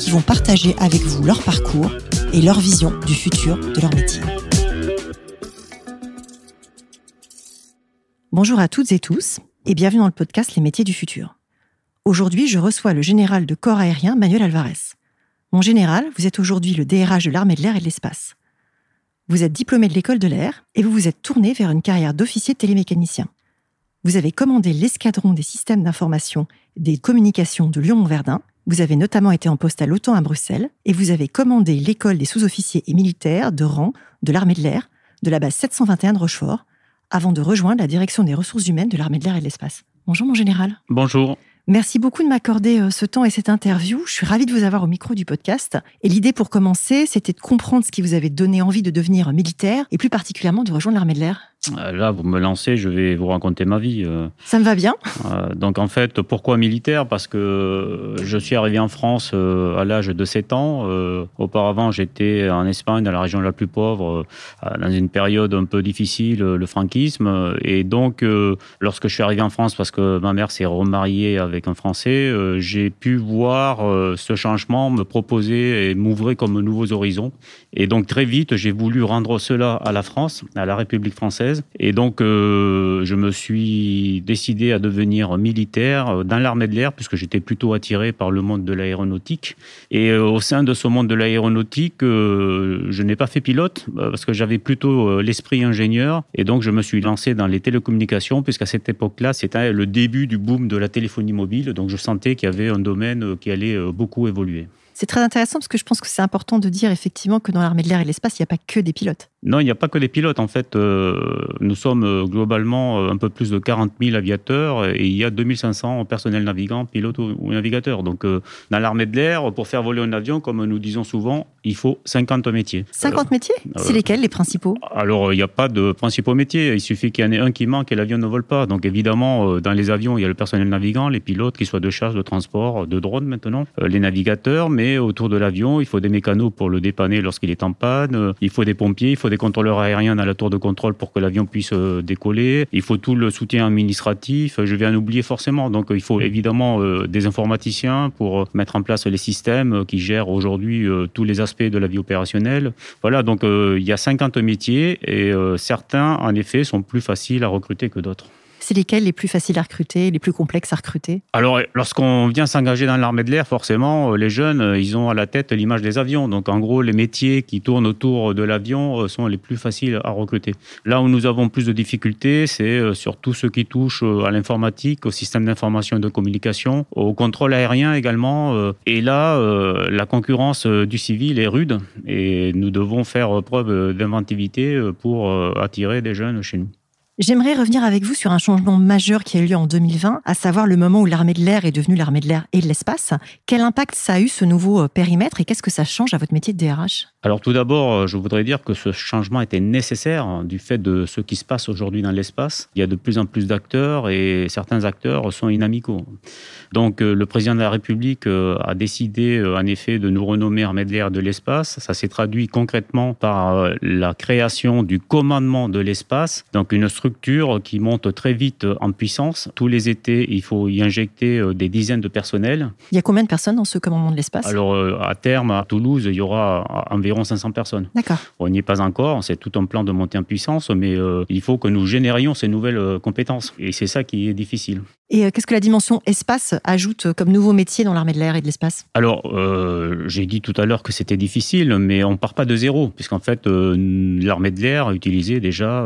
qui vont partager avec vous leur parcours et leur vision du futur de leur métier. Bonjour à toutes et tous et bienvenue dans le podcast Les métiers du futur. Aujourd'hui, je reçois le général de corps aérien Manuel Alvarez. Mon général, vous êtes aujourd'hui le DRH de l'armée de l'air et de l'espace. Vous êtes diplômé de l'école de l'air et vous vous êtes tourné vers une carrière d'officier télémécanicien. Vous avez commandé l'escadron des systèmes d'information des communications de Lyon-Verdun. Vous avez notamment été en poste à l'OTAN à Bruxelles et vous avez commandé l'école des sous-officiers et militaires de rang de l'armée de l'air de la base 721 de Rochefort avant de rejoindre la direction des ressources humaines de l'armée de l'air et de l'espace. Bonjour mon général. Bonjour. Merci beaucoup de m'accorder euh, ce temps et cette interview. Je suis ravie de vous avoir au micro du podcast. Et l'idée pour commencer, c'était de comprendre ce qui vous avait donné envie de devenir militaire et plus particulièrement de rejoindre l'armée de l'air. Euh, là, vous me lancez, je vais vous raconter ma vie. Euh. Ça me va bien. Donc en fait, pourquoi militaire? Parce que je suis arrivé en France à l'âge de 7 ans. Auparavant, j'étais en Espagne, dans la région la plus pauvre, dans une période un peu difficile, le franquisme. Et donc, lorsque je suis arrivé en France, parce que ma mère s'est remariée avec un Français, euh, j'ai pu voir euh, ce changement me proposer et m'ouvrir comme nouveaux horizons. Et donc très vite, j'ai voulu rendre cela à la France, à la République française. Et donc euh, je me suis décidé à devenir militaire dans l'armée de l'air, puisque j'étais plutôt attiré par le monde de l'aéronautique. Et au sein de ce monde de l'aéronautique, je n'ai pas fait pilote, parce que j'avais plutôt l'esprit ingénieur. Et donc je me suis lancé dans les télécommunications, puisqu'à cette époque-là, c'était le début du boom de la téléphonie mobile donc je sentais qu'il y avait un domaine euh, qui allait euh, beaucoup évoluer. C'est très intéressant parce que je pense que c'est important de dire effectivement que dans l'armée de l'air et l'espace, il n'y a pas que des pilotes. Non, il n'y a pas que des pilotes. En fait, euh, nous sommes euh, globalement euh, un peu plus de 40 000 aviateurs et il y a 2500 personnels navigants, pilotes ou, navigateurs. Donc, dans l'armée de l'air, pour faire voler un avion, comme nous disons souvent, il faut 50 métiers. 50 métiers? C'est lesquels les principaux? Alors, il n'y a pas de principaux métiers. Il suffit qu'il y en ait un qui manque et l'avion ne vole pas. Donc, évidemment, dans les avions, il y a le personnel navigant, les pilotes, qu'ils soient de chasse, de transport, de drone maintenant, les navigateurs, mais autour de l'avion, il faut des mécanos pour le dépanner lorsqu'il est en panne, il faut des pompiers, il faut des contrôleurs aériens à la tour de contrôle pour que l'avion puisse euh, décoller. Il faut tout le soutien administratif. Je vais en oublier forcément. Donc, il faut évidemment euh, des informaticiens pour euh, mettre en place les systèmes qui gèrent aujourd'hui tous les aspects de la vie opérationnelle. Voilà, donc il y a 50 métiers et certains, en effet, sont plus faciles à recruter que d'autres c'est lesquels les plus faciles à recruter, les plus complexes à recruter? Alors, lorsqu'on vient s'engager dans l'armée de l'air, forcément, euh, les jeunes, euh, ils ont à la tête l'image des avions. Donc, en gros, les métiers qui tournent autour de l'avion euh, sont les plus faciles à recruter. Là où nous avons plus de difficultés, c'est sur tout ce qui touche à l'informatique, au système d'information et de communication, au contrôle aérien également. Et là, la concurrence du civil est rude et nous devons faire preuve d'inventivité pour attirer des jeunes chez nous. J'aimerais revenir avec vous sur un changement majeur qui a eu lieu en 2020, à savoir le moment où l'armée de l'air est devenue l'armée de l'air et de l'espace. Quel impact ça a eu ce nouveau euh, périmètre et qu'est-ce que ça change à votre métier de DRH Alors tout d'abord, euh, je voudrais dire que ce changement était nécessaire hein, du fait de ce qui se passe aujourd'hui dans l'espace. Il y a de plus en plus d'acteurs et certains acteurs sont inamicaux. Donc euh, le président de la République a décidé en effet de nous renommer armée de l'air de l'espace. Ça s'est traduit concrètement par la création du commandement de l'espace, donc une structure qui monte très vite en puissance. Tous les étés, il faut y injecter euh, des dizaines de personnels. Il y a combien de personnes dans ce commandement de l'espace? Alors, euh, à terme, à Toulouse, il y aura environ 500 personnes. D'accord. On n'y est pas encore, c'est tout un plan de montée en puissance, mais euh, il faut que nous générions ces nouvelles compétences. Et c'est ça qui est difficile. Et qu'est-ce que la dimension espace ajoute comme nouveau métier dans l'armée de l'air et de l'espace? Alors, j'ai dit tout à l'heure que c'était difficile, mais on ne part pas de zéro, puisqu'en fait, l'armée de l'air utilisait déjà,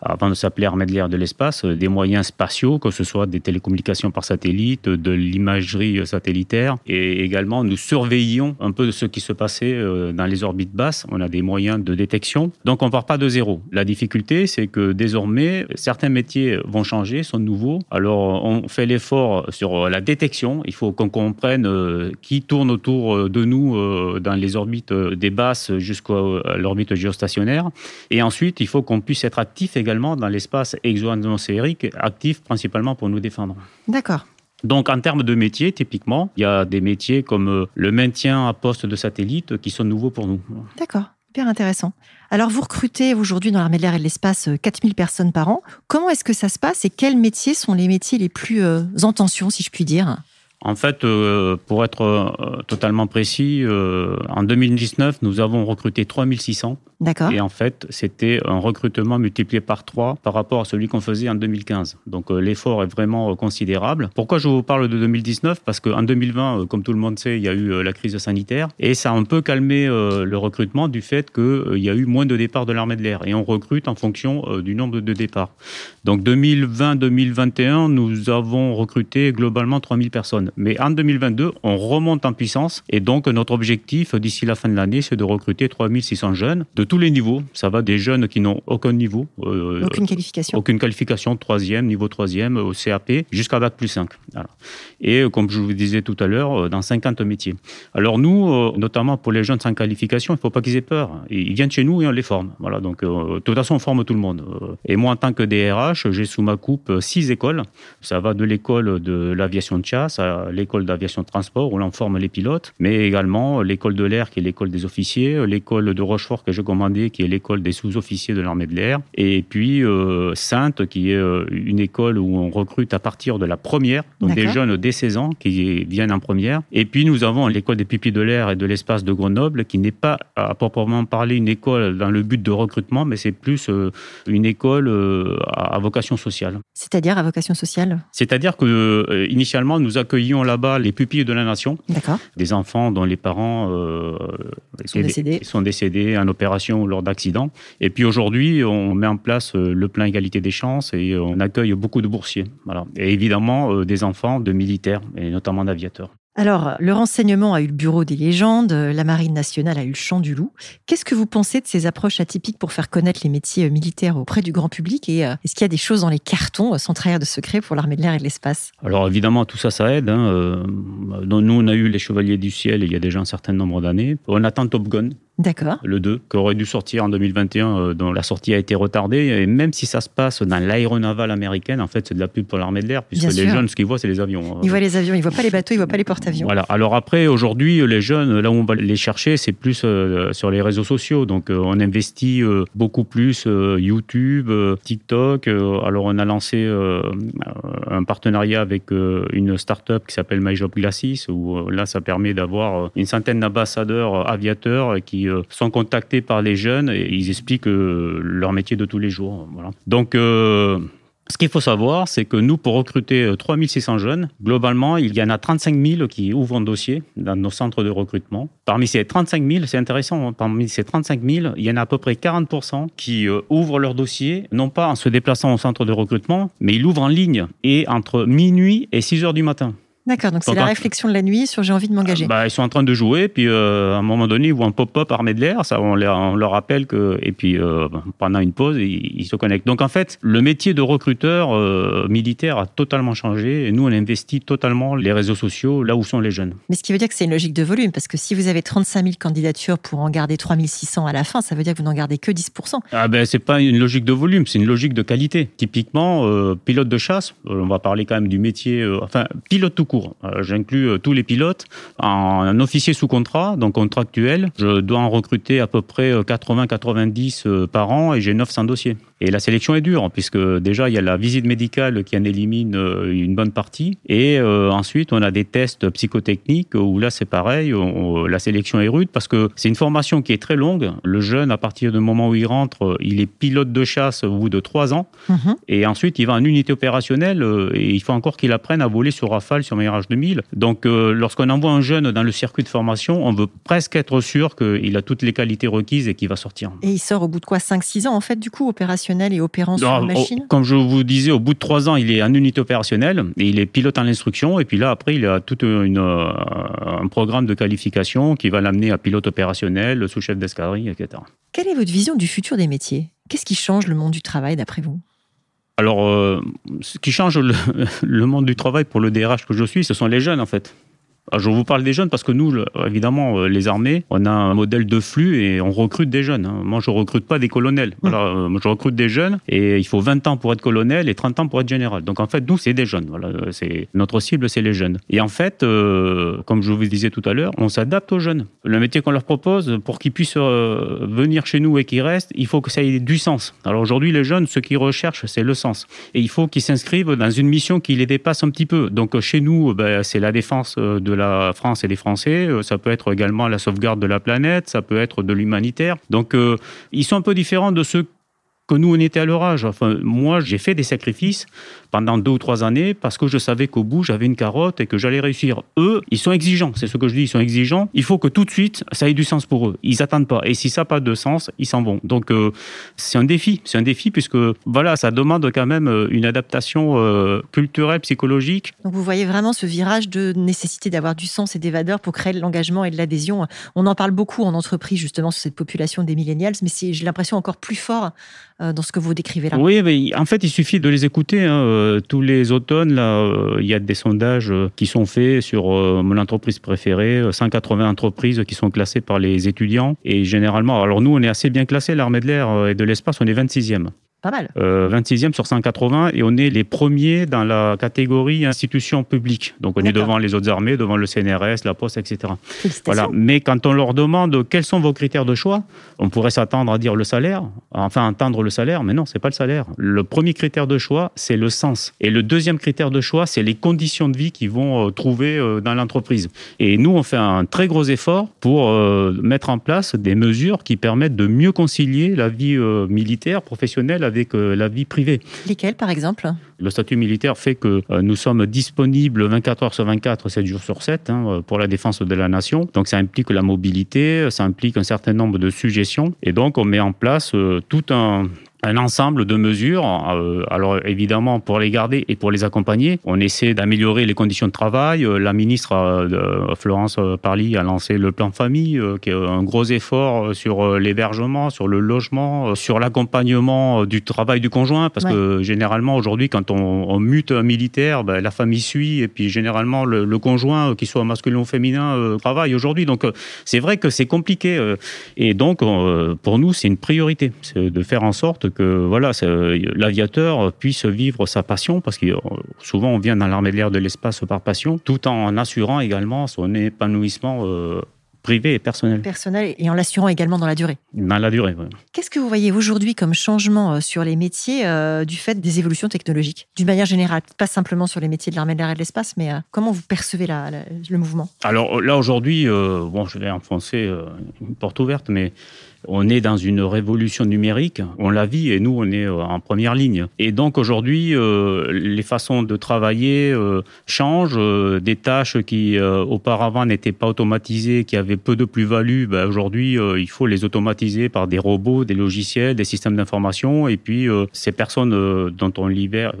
avant de s'appeler l'armée de l'air de l'espace euh, des moyens spatiaux, que ce soit des télécommunications par satellite, de l'imagerie euh, satellitaire. Et également, nous surveillions un peu de ce qui se passait euh, dans les orbites basses. On a des moyens de détection. Donc, on ne part pas de zéro. La difficulté, c'est que désormais, certains métiers vont changer, sont nouveaux. Alors, on, on fait l'effort sur la détection, il faut qu'on comprenne qui tourne autour de nous dans les orbites des basses jusqu'à l'orbite géostationnaire. Et ensuite, il faut qu'on puisse être actif également dans l'espace exo-atmosphérique, actif principalement pour nous défendre. D'accord. Donc, en termes de métiers, typiquement, il y a des métiers comme euh, le maintien à poste de satellite qui sont nouveaux pour nous. D'accord, hyper intéressant. Alors, vous recrutez aujourd'hui dans l'armée de l'air et de l'espace 4000 euh, personnes par an. Comment est-ce que ça se passe et quels métiers sont les métiers les plus euh, en tension, si je puis dire? En fait, euh, pour être totalement précis, en 2019, nous avons recruté 3600. Et en fait, c'était un recrutement multiplié par 3 par rapport à celui qu'on faisait en 2015. Donc l'effort est vraiment considérable. Pourquoi je vous parle de 2019 Parce qu'en 2020, comme tout le monde sait, il y a eu la crise sanitaire et ça a un peu calmé le recrutement du fait qu'il y a eu moins de départs de l'armée de l'air. Et on recrute en fonction du nombre de départs. Donc 2020-2021, nous avons recruté globalement 3000 personnes. Mais en 2022, on remonte en puissance et donc notre objectif d'ici la fin de l'année, c'est de recruter 3600 jeunes de tous les niveaux. Ça va des jeunes qui n'ont aucun niveau. Euh, aucune qualification. Aucune qualification, troisième, niveau troisième, au CAP, jusqu'à Bac plus 5. Et comme je vous disais tout à l'heure, euh, dans 50 métiers. Alors nous, euh, notamment pour les jeunes sans qualification, il ne faut pas qu'ils aient peur. Ils viennent chez nous et on les forme. Voilà, donc de toute façon, on forme tout le monde. Et moi, en tant que DRH, j'ai sous ma coupe six écoles. Ça va de l'école de l'aviation de chasse à l'école d'aviation de transport où l'on forme les pilotes, mais également l'école de l'air qui est l'école des officiers, l'école de Rochefort que j'ai qui est l'école des sous-officiers de l'armée de l'air, et puis euh, Sainte qui est euh, une école où on recrute à partir de la première, donc des jeunes dès 16 ans qui viennent en première. Et puis nous avons l'école des pupilles de l'air et de l'espace de Grenoble qui n'est pas à proprement parler une école dans le but de recrutement, mais c'est plus euh, une école à vocation sociale. C'est-à-dire à vocation sociale? C'est-à-dire que initialement nous accueillions là-bas les pupilles de la nation. Des enfants dont les parents euh, sont, décédés. sont décédés en opération lors d'accidents. Et puis aujourd'hui, on met en place euh, le plan égalité des chances et on accueille beaucoup de boursiers. Voilà. Et évidemment, euh, des enfants de militaires et notamment d'aviateurs. Alors, le renseignement a eu le bureau des légendes, la marine nationale a eu le champ du loup. Qu'est-ce que vous pensez de ces approches atypiques pour faire connaître les métiers militaires auprès du grand public Et euh, est-ce qu'il y a des choses dans les cartons euh, sans trahir de secret pour l'armée de l'air et de l'espace? Alors évidemment, tout ça, ça aide. Hein. Euh, nous, on a eu les Chevaliers du Ciel il y a déjà un certain nombre d'années. On attend Top Gun D'accord. Le 2, qui aurait dû sortir en 2021, euh, dont la sortie a été retardée. Et même si ça se passe dans l'aéronavale américaine, en fait, c'est de la pub pour l'armée de l'air, puisque les jeunes, ce qu'ils voient, c'est les avions. Ils voient les avions, ils ne voient pas les bateaux, ils ne voient pas les porte-avions. Voilà. Alors après, aujourd'hui, les jeunes, là où on va les chercher, c'est plus euh, sur les réseaux sociaux. Donc, euh, on investit beaucoup plus YouTube, TikTok. alors, on a lancé un partenariat avec une start-up qui s'appelle My Job Glasses, où là, ça permet d'avoir une centaine d'ambassadeurs aviateurs qui euh, sont contactés par les jeunes et ils expliquent euh, leur métier de tous les jours. Donc, euh, ce qu'il faut savoir, c'est que nous, pour recruter 3600 jeunes, globalement, il y en a 35 000 qui ouvrent un dossier dans nos centres de recrutement. Parmi ces 35 000, c'est intéressant, hein, parmi ces 35 000, il y en a à peu près 40 qui ouvrent leur dossier, non pas en se déplaçant au centre de recrutement, mais ils l'ouvrent en ligne et entre minuit et 6 heures du matin. D'accord, donc c'est la réflexion de la nuit sur j'ai envie de m'engager. Bah, ils sont en train de jouer, puis euh, à un moment donné, ils voient un pop-up armé de l'air, ça, on, leur, rappelle que, et puis euh, pendant une pause, ils, se connectent. Donc en fait, le métier de recruteur euh, militaire a totalement changé, et nous, on investit totalement les réseaux sociaux là où sont les jeunes. Mais ce qui veut dire que c'est une logique de volume, parce que si vous avez 35 000 candidatures pour en garder 3600 à la fin, ça veut dire que vous n'en gardez que 10%. Ah ben, c'est pas une logique de volume, c'est une logique de qualité. Typiquement, pilote de chasse, on va parler quand même du métier, enfin, pilote tout court. J'inclus euh, tous les pilotes. En officier sous contrat, donc contractuel, je dois en recruter à peu près 80-90 euh, euh, par an et j'ai 900 dossiers. Et la sélection est dure, puisque déjà, il y a la visite médicale qui en élimine une bonne partie. Et ensuite, on a des tests psychotechniques où là, c'est pareil, la sélection est rude parce que c'est une formation qui est très longue. Le jeune, à partir du moment où il rentre, il est pilote de chasse au bout de trois ans. Mhm. Et ensuite, il va en unité opérationnelle et il faut encore qu'il apprenne à voler sur Rafale, sur Mirage 2000. Donc, euh, lorsqu'on envoie un jeune dans le circuit de formation, on veut presque être sûr qu'il a toutes les qualités requises et qu'il va sortir. Et il sort au bout de quoi 5-6 ans, en fait, du coup, opérationnel? Et opérant sur machine Comme je vous disais, au bout de 3 ans, il est en unité opérationnelle et il est pilote en instruction. Et puis là, après, il a tout une, euh, un programme de qualification qui va l'amener à pilote opérationnel, sous-chef d'escadrille, etc. Quelle est votre vision du futur des métiers? Qu'est-ce qui change le monde du travail d'après vous? Alors, euh, ce qui change le, le monde du travail pour le DRH que je suis, ce sont les jeunes en fait. Ah, je vous parle des jeunes parce que nous, évidemment, euh, les armées, on a un modèle de flux et on recrute des jeunes. Hein. Moi, je recrute pas des colonels. Voilà, euh, je recrute des jeunes et il faut 20 ans pour être colonel et 30 ans pour être général. Donc, en fait, nous, c'est des jeunes. Voilà, c'est notre cible, c'est les jeunes. Et en fait, euh, comme je vous disais tout à l'heure, on s'adapte aux jeunes. Le métier qu'on leur propose, pour qu'ils puissent venir chez nous et qu'ils restent, il faut que ça ait du sens. Alors aujourd'hui, les jeunes, ce qu'ils recherchent, c'est le sens. Et il faut qu'ils s'inscrivent dans une mission qui les dépasse un petit peu. Donc, chez nous, ben, c'est la défense de de la France et des Français. Euh, ça peut être également la sauvegarde de la planète, ça peut être de l'humanitaire. Donc, euh, ils sont un peu différents de ceux que nous, on était à leur âge. Enfin, moi, j'ai fait des sacrifices pendant deux ou trois années parce que je savais qu'au bout, j'avais une carotte et que j'allais réussir. Eux, ils sont exigeants. C'est ce que je dis, ils sont exigeants. Il faut que tout de suite, ça ait du sens pour eux. Ils attendent pas. Et si ça n'a pas de sens, ils s'en vont. Donc, euh, c'est un défi. C'est un défi puisque, voilà, ça demande quand même euh, une adaptation euh, culturelle, psychologique. Donc, vous voyez vraiment ce virage de nécessité d'avoir du sens et des valeurs pour créer l'engagement et de l'adhésion. On en parle beaucoup en entreprise, justement, sur cette population des millennials, mais j'ai l'impression encore plus fort dans ce que vous décrivez là. Oui, mais en fait, il suffit de les écouter. Hein. Euh, tous les automnes, là, euh, il y a des sondages euh, qui sont faits sur mon entreprise préférée, 180 entreprises qui sont classées par les étudiants. Et généralement, alors nous, on est assez bien classés, l'armée de l'air et de l'espace, on est 26e. Pas mal. 26e sur 180 et on est les premiers dans la catégorie institutions publiques. Donc on est devant les autres armées, devant le CNRS, la Poste, etc. Voilà. Mais quand on leur demande quels sont vos critères de choix, on pourrait s'attendre à dire le salaire, enfin entendre le salaire, mais non, c'est pas le salaire. Le premier critère de choix, c'est le sens. Et le deuxième critère de choix, c'est les conditions de vie qu'ils vont euh, trouver euh, dans l'entreprise. Et nous, on fait un très gros effort pour euh, mettre en place des mesures qui permettent de mieux concilier la vie militaire, professionnelle avec euh, la vie privée. Lesquels, par exemple? Le statut militaire fait que euh, nous sommes disponibles 24 heures sur 24, 7 jours sur 7 hein, euh, pour la défense de la nation. Donc ça implique la mobilité, ça implique un certain nombre de suggestions. Et donc on met en place tout un un ensemble de mesures. Euh, alors évidemment, pour les garder et pour les accompagner, on essaie d'améliorer les conditions de travail. Euh, la ministre euh, Florence Parly a lancé le plan famille, qui est un gros effort sur l'hébergement, sur le logement, sur l'accompagnement du travail du conjoint, parce que généralement aujourd'hui, quand on, mute un militaire, ben, la famille suit, et puis généralement le, conjoint, qu'il soit masculin ou féminin, travaille aujourd'hui. Donc c'est vrai que c'est compliqué, et donc pour nous, c'est une priorité, de faire en sorte que voilà, l'aviateur puisse vivre sa passion, parce que euh, souvent on vient dans l'armée de l'air de l'espace par passion, tout en assurant également son épanouissement euh, privé et personnel. Personnel et en l'assurant également dans la durée. Dans la durée, oui. Qu'est-ce que vous voyez aujourd'hui comme changement euh, sur les métiers du fait des évolutions technologiques? D'une manière générale, pas simplement sur les métiers de l'armée de l'air et de l'espace, mais comment vous percevez le mouvement? Alors là, aujourd'hui, bon, je vais enfoncer une porte ouverte, mais on est dans une révolution numérique, on la vit et nous, on est euh, en première ligne. Et donc aujourd'hui, euh, les façons de travailler euh, changent. Des tâches qui auparavant n'étaient pas automatisées, qui avaient peu de plus-value, ben, aujourd'hui, il faut les automatiser par des robots, des logiciels, des systèmes d'information. Et puis, ces personnes dont on libère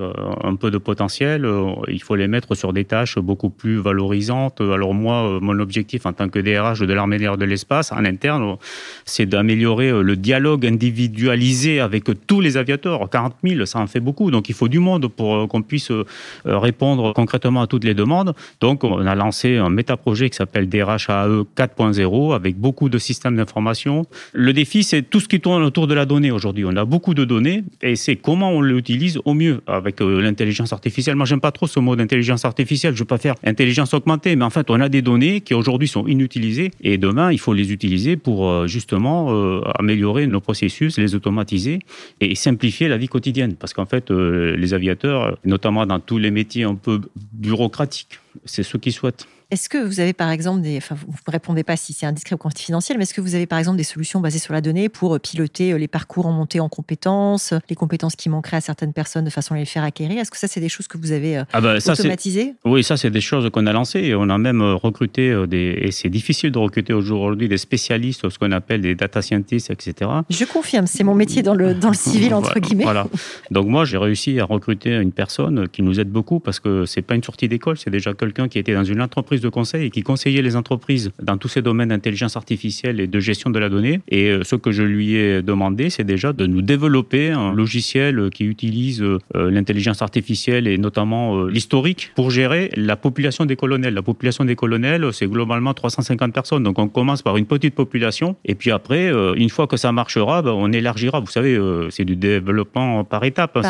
un peu de potentiel, il faut les mettre sur des tâches beaucoup plus valorisantes. Alors moi, mon objectif en tant que DRH de l'armée de l'espace, en interne, c'est d'améliorer améliorer euh, le dialogue individualisé avec tous les aviateurs. 40 000, ça en fait beaucoup. Donc il faut du monde pour euh, qu'on puisse euh, répondre concrètement à toutes les demandes. Donc on a lancé un métaprojet qui s'appelle DRHAE 4.0 avec beaucoup de systèmes d'information. Le défi, c'est tout ce qui tourne autour de la donnée aujourd'hui. On a beaucoup de données et c'est comment on l'utilise au mieux avec l'intelligence artificielle. Moi, j'aime pas trop ce mot d'intelligence artificielle. Je veux pas faire intelligence augmentée, mais en fait, on a des données qui aujourd'hui sont inutilisées et demain, il faut les utiliser pour justement euh, améliorer nos processus, les automatiser et simplifier la vie quotidienne. Parce qu'en fait, euh, les aviateurs, notamment dans tous les métiers un peu bureaucratiques, c'est ce qu'ils souhaitent. Est-ce que vous avez par exemple des, enfin vous ne répondez pas si c'est indiscret ou confidentiel, mais est-ce que vous avez par exemple des solutions basées sur la donnée pour euh, piloter euh, les parcours en montée en compétences, les compétences qui manqueraient à certaines personnes de façon à les faire acquérir? Est-ce que ça c'est des choses que vous avez euh, ah bah, automatisées? Oui, ça c'est des choses qu'on a lancées et on a même recruté des, et c'est difficile de recruter aujourd'hui des spécialistes, ce qu'on appelle des data scientists, etc. Je confirme, c'est mon métier dans le, dans le civil entre guillemets. Voilà. Donc moi j'ai réussi à recruter une personne qui nous aide beaucoup parce que c'est pas une sortie d'école, c'est déjà quelqu'un qui était dans une entreprise de conseil et qui conseillait les entreprises dans tous ces domaines d'intelligence artificielle et de gestion de la donnée. Et euh, ce que je lui ai demandé, c'est déjà de nous développer un logiciel qui utilise euh, l'intelligence artificielle et notamment l'historique pour gérer la population des colonels. La population des colonels, c'est globalement 350 personnes. Donc on commence par une petite population et puis après, une fois que ça marchera, ben, on élargira. Vous savez, c'est du développement par étapes. Hein,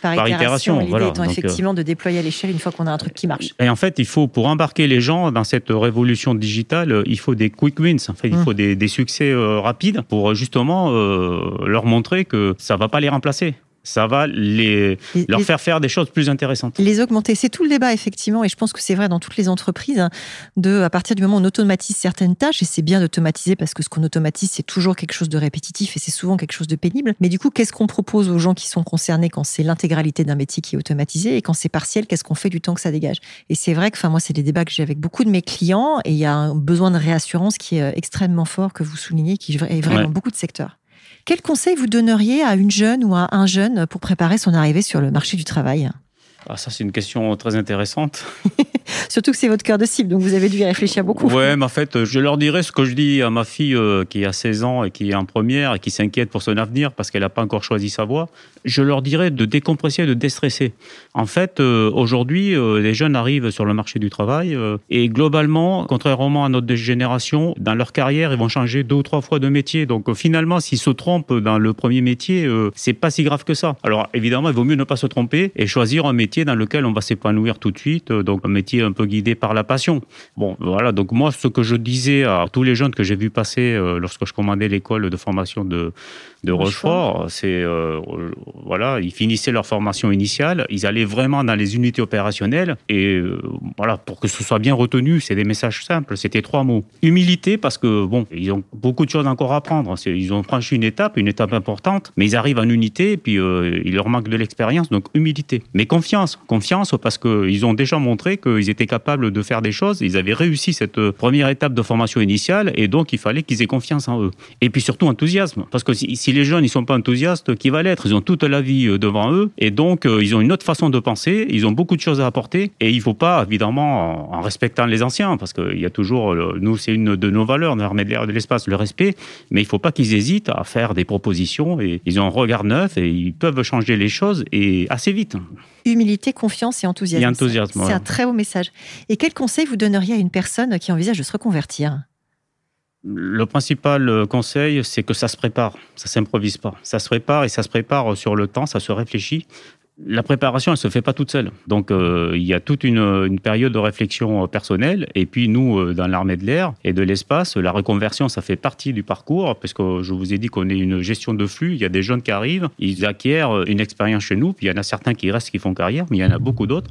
par, itération. L'idée étant effectivement de déployer à l'échelle une fois qu'on a un truc qui marche. Et en fait, il faut, pour embarquer les gens dans cette révolution digitale, il faut des quick wins. En fait, il mmh. faut des, succès euh, rapides pour justement euh, leur montrer que ça ne va pas les remplacer ça va les, leur faire faire des choses plus intéressantes. Les augmenter, c'est tout le débat effectivement, et je pense que c'est vrai dans toutes les entreprises, hein, de à partir du moment où on automatise certaines tâches, et c'est bien d'automatiser parce que ce qu'on automatise, c'est toujours quelque chose de répétitif et c'est souvent quelque chose de pénible. Mais du coup, qu'est-ce qu'on propose aux gens qui sont concernés quand c'est l'intégralité d'un métier qui est automatisé et quand c'est partiel, qu'est-ce qu'on fait du temps que ça dégage? Et c'est vrai que, enfin moi, c'est des débats que j'ai avec beaucoup de mes clients, et il y a un besoin de réassurance qui est euh, extrêmement fort que vous soulignez, qui est vrai dans beaucoup de secteurs. Quel conseil vous donneriez à une jeune ou à un jeune pour préparer son arrivée sur le marché du travail? Ah, ça, c'est une question très intéressante. Surtout que c'est votre cœur de cible, donc vous avez dû y réfléchir beaucoup. Oui, mais en fait, je leur dirais ce que je dis à ma fille euh, qui a 16 ans et qui est en première et qui s'inquiète pour son avenir parce qu'elle n'a pas encore choisi sa voie. Je leur dirais de décompresser, de déstresser. En fait, euh, aujourd'hui, euh, les jeunes arrivent sur le marché du travail et globalement, contrairement à notre génération, dans leur carrière, ils vont changer deux ou trois fois de métier. Donc finalement, s'ils se trompent dans le premier métier, c'est pas si grave que ça. Alors évidemment, il vaut mieux ne pas se tromper et choisir un métier dans lequel on va s'épanouir tout de suite, euh, donc un métier un peu guidé par la passion. Bon, voilà, donc moi, ce que je disais à tous les jeunes que j'ai vu passer euh, lorsque je commandais l'école de formation de, de Rochefort, c'est, euh, voilà, ils finissaient leur formation initiale, ils allaient vraiment dans les unités opérationnelles, et voilà, pour que ce soit bien retenu, c'est des messages simples, c'était trois mots. Humilité, parce que, bon, ils ont beaucoup de choses encore à apprendre, ils ont franchi une étape, une étape importante, mais ils arrivent en unité, et puis il leur manque de l'expérience, donc humilité. Mais confiance, confiance. parce qu'ils ont déjà montré qu'ils étaient capables de faire des choses. Ils avaient réussi cette euh, première étape de formation initiale et donc il fallait qu'ils aient confiance en eux. Et puis surtout enthousiasme, parce que si, les jeunes ne sont pas enthousiastes, qui va l'être? Ils ont toute la vie euh, devant eux. Et donc euh, ils ont une autre façon de penser, ils ont beaucoup de choses à apporter. Et il ne faut pas, évidemment, en, respectant les anciens, parce qu'il y a toujours, nous c'est une de nos valeurs, de l'armée de l'espace, le respect, mais il ne faut pas qu'ils hésitent à faire des propositions. Et ils ont un regard neuf et ils peuvent changer les choses et assez vite. Humilité, confiance et enthousiasme. enthousiasme c'est un très beau message. Et quel conseil vous donneriez à une personne qui envisage de se reconvertir? Le principal euh, conseil, c'est que ça se prépare, ça s'improvise pas. Ça se prépare et ça se prépare sur le temps, ça se réfléchit la préparation, elle se fait pas toute seule. Donc, euh, il y a toute une, période de réflexion euh, personnelle. Et puis, nous, euh, dans l'armée de l'air et de l'espace, la reconversion, ça fait partie du parcours, parce que je vous ai dit qu'on est une gestion de flux. Il y a des jeunes qui arrivent, ils acquièrent une expérience chez nous, puis il y en a certains qui restent, qui font carrière, mais il y en a beaucoup d'autres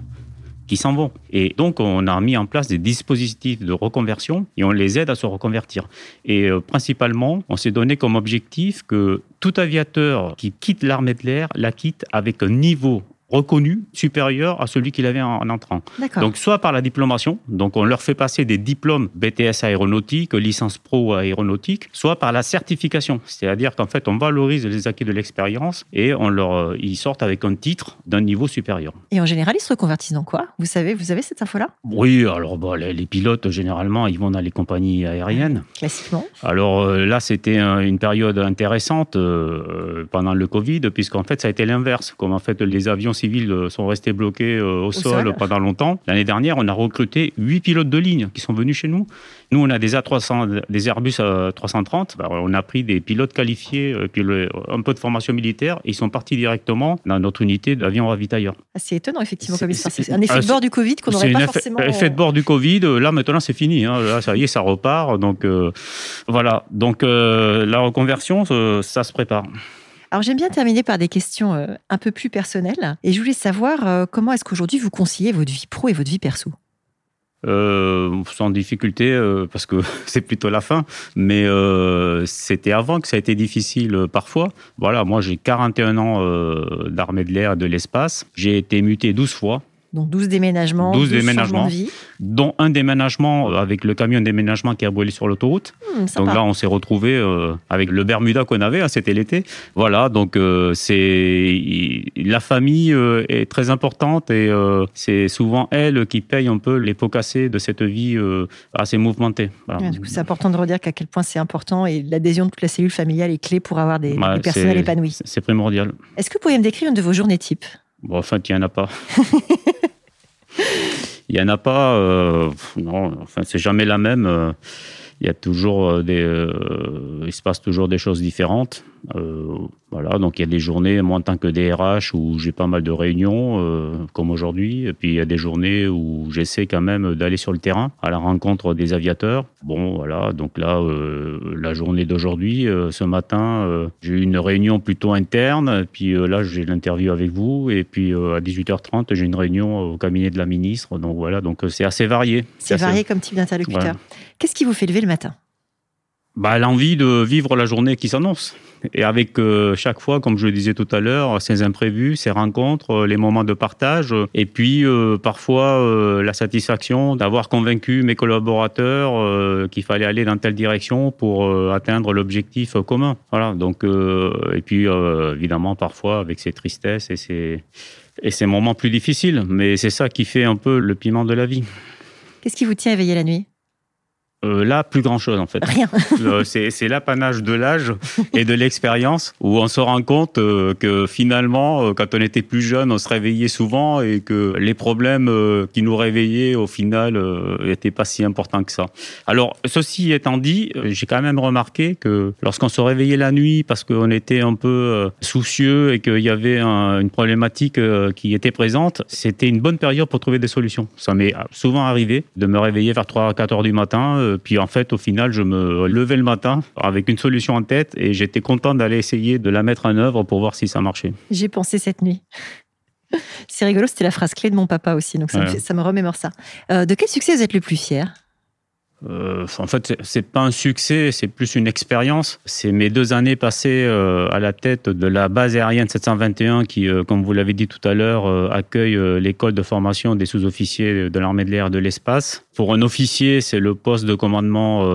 qui s'en vont. Et donc, on a mis en place des dispositifs de reconversion et on les aide à se reconvertir. Et euh, principalement, on s'est donné comme objectif que tout aviateur qui quitte l'armée de l'air la quitte avec un niveau reconnu supérieur à celui qu'il avait en, entrant. Donc soit par la diplomation, donc on leur fait passer des diplômes BTS aéronautique, licence pro aéronautique, soit par la certification, c'est-à-dire qu'en fait on valorise les acquis de l'expérience et on leur, euh, ils sortent avec un titre d'un niveau supérieur. Et en général, ils se reconvertissent dans quoi? Vous savez, vous avez cette info-là? Oui, alors bon, les, pilotes généralement ils vont dans les compagnies aériennes. Classiquement. Alors euh, là, c'était une période intéressante euh, pendant le Covid, puisqu'en fait ça a été l'inverse, comme en fait les avions civils euh, sont restés bloqués euh, au, sol, pendant longtemps. L'année dernière, on a recruté huit pilotes de ligne qui sont venus chez nous. Nous, on a des A300, des Airbus A330. Bah, on a pris des pilotes qualifiés, euh, puis un peu de formation militaire, et ils sont partis directement dans notre unité d'avions ravitailleurs. Ah, c'est étonnant, effectivement, comme C'est un effet de bord du Covid qu'on n'aurait pas forcément. C'est un effet de bord du Covid. Là, maintenant, c'est fini. Hein. Là, ça y est, ça repart. Donc, voilà. Donc, la reconversion, ça se prépare. Alors j'aime bien terminer par des questions euh, un peu plus personnelles. Et je voulais savoir euh, comment est-ce qu'aujourd'hui vous conciliez votre vie pro et votre vie perso? Euh, sans difficulté parce que c'est plutôt la fin, mais c'était avant que ça a été difficile parfois. Voilà, moi j'ai 41 ans d'armée de l'air et de l'espace. J'ai été muté 12 fois Donc 12 déménagements, 12, déménagements, de vie. dont un déménagement avec le camion déménagement qui a brûlé sur l'autoroute. Hmm, donc là, on s'est retrouvé euh, avec le Bermuda qu'on avait, hein, c'était l'été. Voilà, donc euh, c'est la famille euh, est très importante et c'est souvent elle qui paye un peu les pots cassés de cette vie assez mouvementée. c'est important de redire qu'à quel point c'est important et l'adhésion de toute la cellule familiale est clé pour avoir des, des personnels épanouis. C'est primordial. Est-ce que vous pourriez me décrire une de vos journées type Bon, enfin, il n'y en a pas. Il n'y en a pas. Euh, non, enfin, c'est jamais la même. Euh, il y a toujours euh, des. il se passe toujours des choses différentes. Euh, voilà, donc il y a des journées, moi en tant que DRH, où j'ai pas mal de réunions, euh, comme aujourd'hui. Et puis il y a des journées où j'essaie quand même d'aller sur le terrain, à la rencontre des aviateurs. Bon, voilà, donc là, euh, la journée d'aujourd'hui, ce matin, j'ai eu une réunion plutôt interne. Puis là, j'ai l'interview avec vous. Et puis à 18h30, j'ai une réunion au cabinet de la ministre. Donc voilà, donc c'est assez varié. C'est varié comme type d'interlocuteur. Qu'est-ce qui vous fait lever le matin? Bah, L'envie de vivre la journée qui s'annonce. Et avec euh, chaque fois, comme je le disais tout à l'heure, ces imprévus, ces rencontres, euh, les moments de partage, et puis euh, parfois la satisfaction d'avoir convaincu mes collaborateurs qu'il fallait aller dans telle direction pour atteindre l'objectif commun. Voilà. Donc, et puis évidemment parfois avec ces tristesses et ces et ces moments plus difficiles. Mais c'est ça qui fait un peu le piment de la vie. Qu'est-ce qui vous tient éveillé la nuit? Euh, là, plus grand-chose en fait. Rien. Euh, c'est l'apanage de l'âge et de l'expérience où on se rend compte euh, que finalement, quand on était plus jeune, on se réveillait souvent et que les problèmes qui nous réveillaient au final n'étaient pas si importants que ça. Alors, ceci étant dit, j'ai quand même remarqué que lorsqu'on se réveillait la nuit parce qu'on était un peu soucieux et qu'il y avait une problématique qui était présente, c'était une bonne période pour trouver des solutions. Ça m'est souvent arrivé de me réveiller vers 3-4 heures du matin puis en fait, au final, je me levais le matin avec une solution en tête et j'étais content d'aller essayer de la mettre en œuvre pour voir si ça marchait. J'ai pensé cette nuit. C'est rigolo, c'était la phrase clé de mon papa aussi, donc ça, me, remémore ça. Euh, de quel succès vous êtes le plus fier? Euh, en fait, c'est pas un succès, c'est plus une expérience. C'est mes deux années passées euh, à la tête de la base aérienne 721 qui, euh, comme vous l'avez dit tout à l'heure, accueille l'école de formation des sous-officiers de l'armée de l'air de l'espace. Pour un officier, c'est le poste de commandement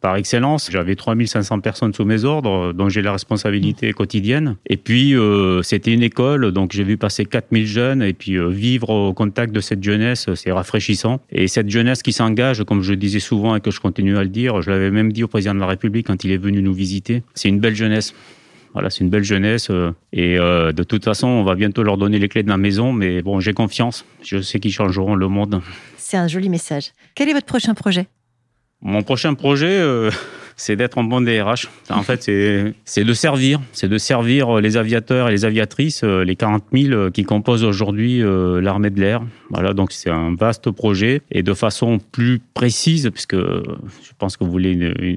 par excellence. J'avais 3500 personnes sous mes ordres, dont j'ai la responsabilité quotidienne. Et puis, c'était une école, donc j'ai vu passer 4000 jeunes et puis vivre au contact de cette jeunesse, c'est rafraîchissant. Et cette jeunesse qui s'engage, comme je je disais souvent et que je continue à le dire, je l'avais même dit au président de la République quand il est venu nous visiter, c'est une belle jeunesse. Voilà, c'est une belle jeunesse. Euh, et euh, de toute façon, on va bientôt leur donner les clés de ma maison. Mais bon, j'ai confiance. Je sais qu'ils changeront le monde. C'est un joli message. Quel est votre prochain projet? Mon prochain projet, euh, c'est d'être un bon DRH. En fait, c'est de servir, c'est de servir les aviateurs et les aviatrices, euh, les 40 000 euh, qui composent aujourd'hui euh, l'armée de l'air. Voilà, donc c'est un vaste projet et de façon plus précise, puisque je pense que vous voulez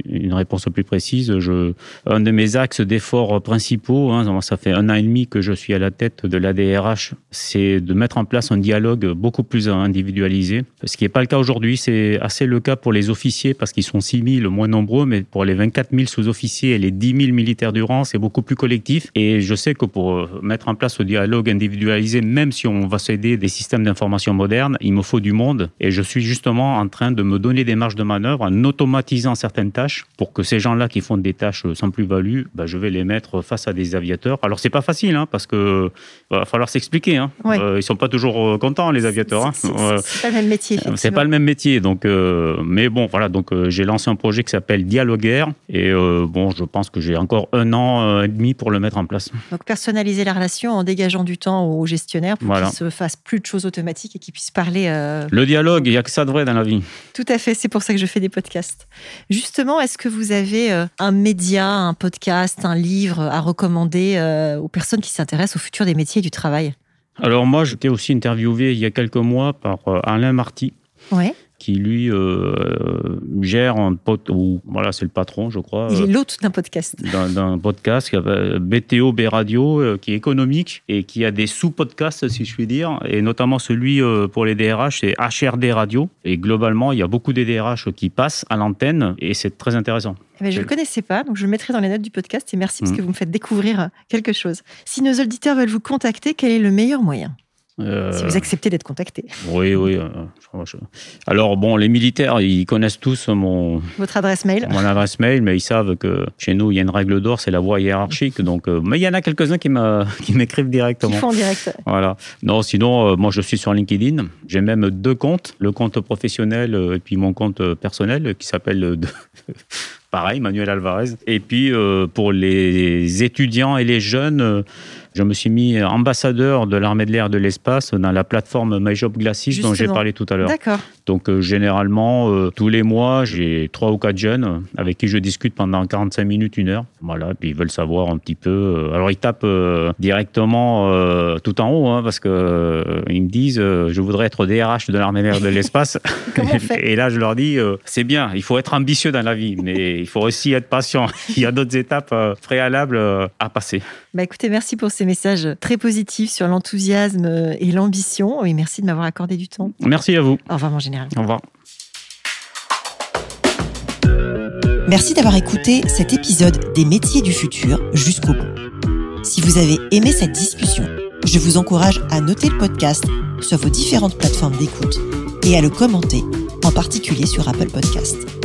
une, réponse plus précise. Je, un de mes axes d'effort principaux, hein, ça fait un an et demi que je suis à la tête de l'ADRH, c'est de mettre en place un dialogue beaucoup plus individualisé, ce qui n'est pas le cas aujourd'hui. C'est assez le cas pour les officiers parce qu'ils sont 6 000, moins nombreux, mais pour les 24 000 sous-officiers et les 10 000 militaires du rang, c'est beaucoup plus collectif. Et je sais que pour euh, mettre en place ce dialogue individualisé, même si on va s'aider des systèmes d'information modernes, il me faut du monde. Et je suis justement en train de me donner des marges de manœuvre en automatisant certaines tâches pour que ces gens-là qui font des tâches sans plus-value, bah, je vais les mettre face à des aviateurs. Alors c'est pas facile, hein, parce que va falloir s'expliquer. Hein. Euh, ils sont pas toujours euh, contents les aviateurs. Hein. C'est pas le même métier. C'est pas le même métier. Donc, mais bon, voilà. Donc j'ai lancé un projet qui s'appelle Dialogue guerre. Et euh, bon, je pense que j'ai encore un an euh, et demi pour le mettre en place. Donc personnaliser la relation en dégageant du temps aux gestionnaires pour qu'ils se fassent plus de choses automatiques et qu'ils puissent parler. Euh, le dialogue, il n'y a que ça de vrai dans la vie. Tout à fait, c'est pour ça que je fais des podcasts. Justement, est-ce que vous avez un média, un podcast, un livre à recommander aux personnes qui s'intéressent au futur des métiers du travail? Alors moi, j'étais aussi interviewé il y a quelques mois par Alain Marty, ouais qui lui euh, gère un pote ou voilà c'est le patron je crois il est l'hôte d'un podcast. d'un podcast BTO B Radio euh, qui est économique et qui a des sous-podcasts si je puis dire. Et notamment celui euh, pour les DRH c'est HRD Radio. Et globalement il y a beaucoup de DRH qui passent à l'antenne et c'est très intéressant. Eh ben, je ne le connaissais pas, donc je le mettrai dans les notes du podcast et merci parce mm. que vous me faites découvrir quelque chose. Si nos auditeurs veulent vous contacter, quel est le meilleur moyen? Euh, si vous acceptez d'être contacté. Oui, oui. Euh, alors, bon, les militaires, ils connaissent tous mon. Votre adresse mail Mon adresse mail, mais ils savent que chez nous, il y a une règle d'or, c'est la voie hiérarchique. Donc, euh, mais il y en a quelques-uns qui m'écrivent directement. Qui font en direct. Voilà. Non, sinon, moi, je suis sur LinkedIn. J'ai même deux comptes le compte professionnel et puis mon compte personnel qui s'appelle. pareil, Manuel Alvarez. Et puis, pour les étudiants et les jeunes, je me suis mis ambassadeur de l'armée de l'air de l'espace dans la plateforme MyJob Glacis dont j'ai parlé tout à l'heure. D'accord. Donc euh, généralement, euh, tous les mois, j'ai trois ou quatre jeunes avec qui je discute pendant 45 minutes, une heure. Voilà, puis ils veulent savoir un petit peu. Euh, alors ils tapent directement tout en haut, hein, parce que ils me disent, je voudrais être DRH de l'armée de l'air de l'espace. Et là, je leur dis, c'est bien, il faut être ambitieux dans la vie, mais il faut aussi être patient. il y a d'autres étapes préalables à passer. Bah écoutez, merci pour ces messages très positifs sur l'enthousiasme et l'ambition. Et merci de m'avoir accordé du temps. Merci à vous. Au revoir, mon général. Au revoir. Merci d'avoir écouté cet épisode des métiers du futur jusqu'au bout. Si vous avez aimé cette discussion, je vous encourage à noter le podcast sur vos différentes plateformes d'écoute et à le commenter, en particulier sur Apple Podcast.